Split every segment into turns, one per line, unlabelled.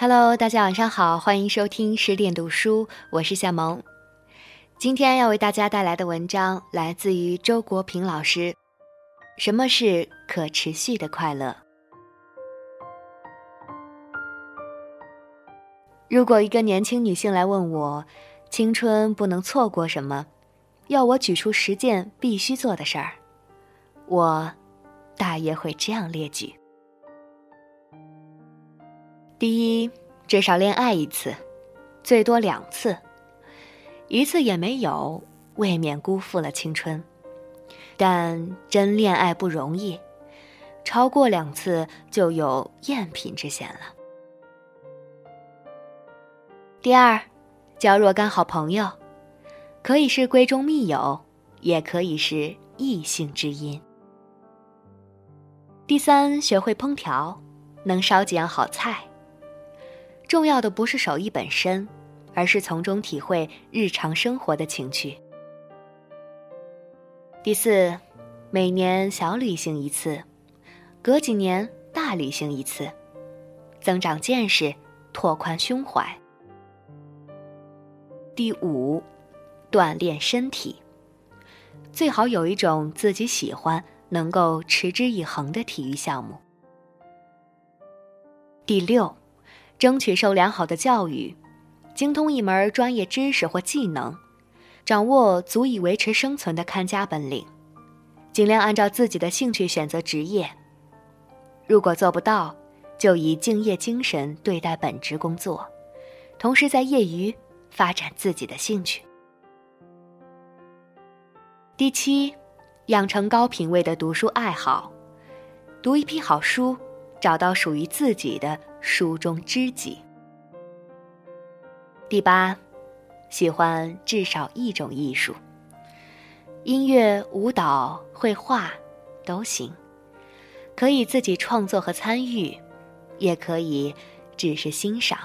Hello，大家晚上好，欢迎收听十点读书，我是夏萌。今天要为大家带来的文章来自于周国平老师。什么是可持续的快乐？如果一个年轻女性来问我，青春不能错过什么，要我举出十件必须做的事儿，我大约会这样列举。第一，至少恋爱一次，最多两次，一次也没有，未免辜负了青春。但真恋爱不容易，超过两次就有赝品之嫌了。第二，交若干好朋友，可以是闺中密友，也可以是异性知音。第三，学会烹调，能烧几样好菜。重要的不是手艺本身，而是从中体会日常生活的情趣。第四，每年小旅行一次，隔几年大旅行一次，增长见识，拓宽胸怀。第五，锻炼身体，最好有一种自己喜欢、能够持之以恒的体育项目。第六。争取受良好的教育，精通一门专业知识或技能，掌握足以维持生存的看家本领，尽量按照自己的兴趣选择职业。如果做不到，就以敬业精神对待本职工作，同时在业余发展自己的兴趣。第七，养成高品位的读书爱好，读一批好书，找到属于自己的。书中知己。第八，喜欢至少一种艺术，音乐、舞蹈、绘画都行，可以自己创作和参与，也可以只是欣赏。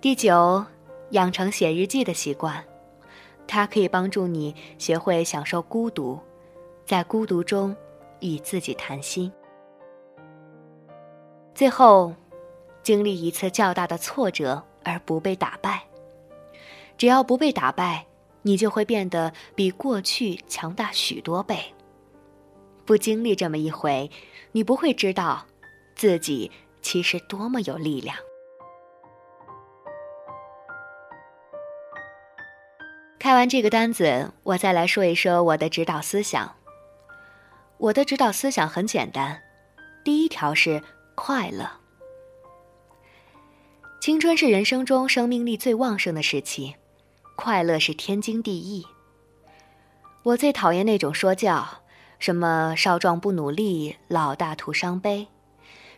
第九，养成写日记的习惯，它可以帮助你学会享受孤独，在孤独中与自己谈心。最后，经历一次较大的挫折而不被打败。只要不被打败，你就会变得比过去强大许多倍。不经历这么一回，你不会知道自己其实多么有力量。开完这个单子，我再来说一说我的指导思想。我的指导思想很简单，第一条是。快乐，青春是人生中生命力最旺盛的时期，快乐是天经地义。我最讨厌那种说教，什么少壮不努力，老大徒伤悲，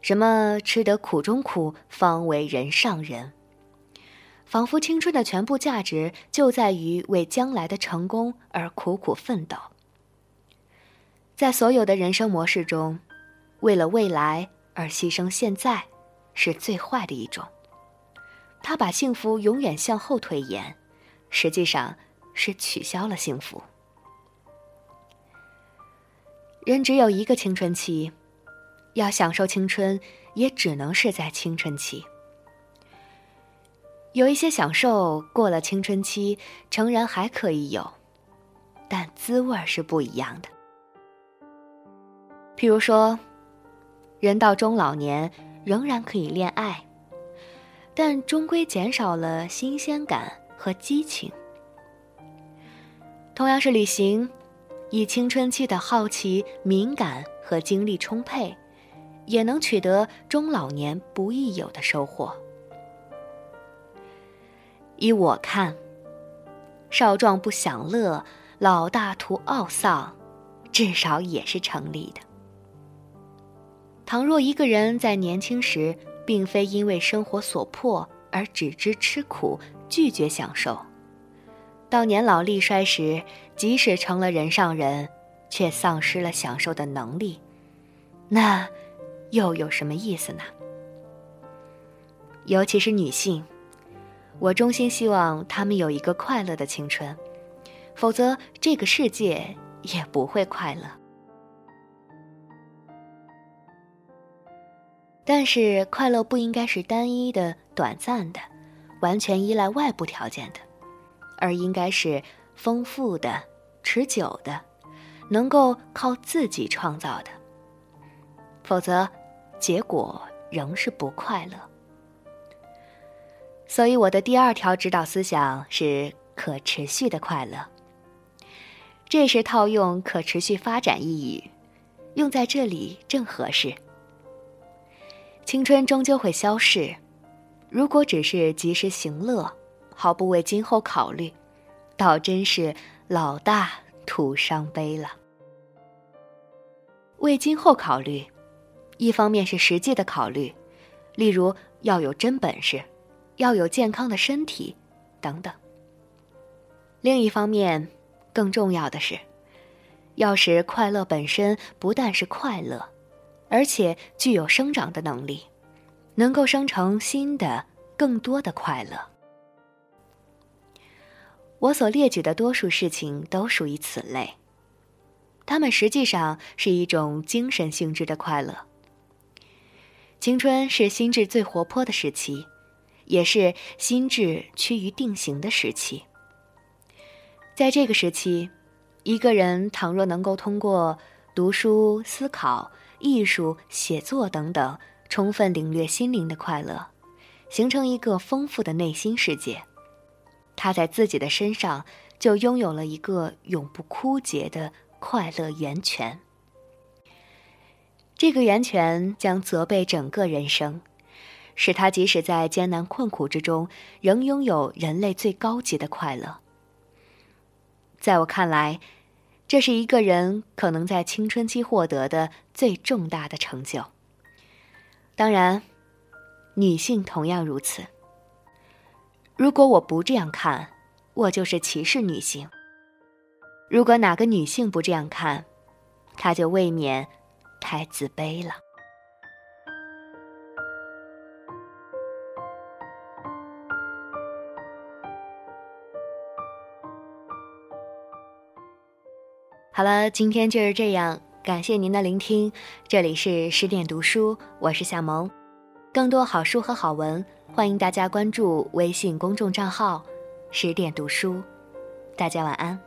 什么吃得苦中苦，方为人上人。仿佛青春的全部价值就在于为将来的成功而苦苦奋斗。在所有的人生模式中，为了未来。而牺牲现在，是最坏的一种。他把幸福永远向后推延，实际上是取消了幸福。人只有一个青春期，要享受青春，也只能是在青春期。有一些享受过了青春期，成人还可以有，但滋味是不一样的。譬如说。人到中老年仍然可以恋爱，但终归减少了新鲜感和激情。同样是旅行，以青春期的好奇、敏感和精力充沛，也能取得中老年不易有的收获。依我看，少壮不享乐，老大徒懊丧，至少也是成立的。倘若一个人在年轻时并非因为生活所迫而只知吃苦、拒绝享受，到年老力衰时，即使成了人上人，却丧失了享受的能力，那又有什么意思呢？尤其是女性，我衷心希望她们有一个快乐的青春，否则这个世界也不会快乐。但是快乐不应该是单一的、短暂的，完全依赖外部条件的，而应该是丰富的、持久的，能够靠自己创造的。否则，结果仍是不快乐。所以，我的第二条指导思想是可持续的快乐。这是套用可持续发展一语，用在这里正合适。青春终究会消逝，如果只是及时行乐，毫不为今后考虑，倒真是老大徒伤悲了。为今后考虑，一方面是实际的考虑，例如要有真本事。要有健康的身体，等等。另一方面，更重要的是，要使快乐本身不但是快乐，而且具有生长的能力，能够生成新的、更多的快乐。我所列举的多数事情都属于此类，它们实际上是一种精神性质的快乐。青春是心智最活泼的时期。也是心智趋于定型的时期。在这个时期，一个人倘若能够通过读书、思考、艺术、写作等等，充分领略心灵的快乐，形成一个丰富的内心世界，他在自己的身上就拥有了一个永不枯竭的快乐源泉。这个源泉将责备整个人生。使他即使在艰难困苦之中，仍拥有人类最高级的快乐。在我看来，这是一个人可能在青春期获得的最重大的成就。当然，女性同样如此。如果我不这样看，我就是歧视女性；如果哪个女性不这样看，她就未免太自卑了。好了，今天就是这样，感谢您的聆听。这里是十点读书，我是夏萌。更多好书和好文，欢迎大家关注微信公众账号“十点读书”。大家晚安。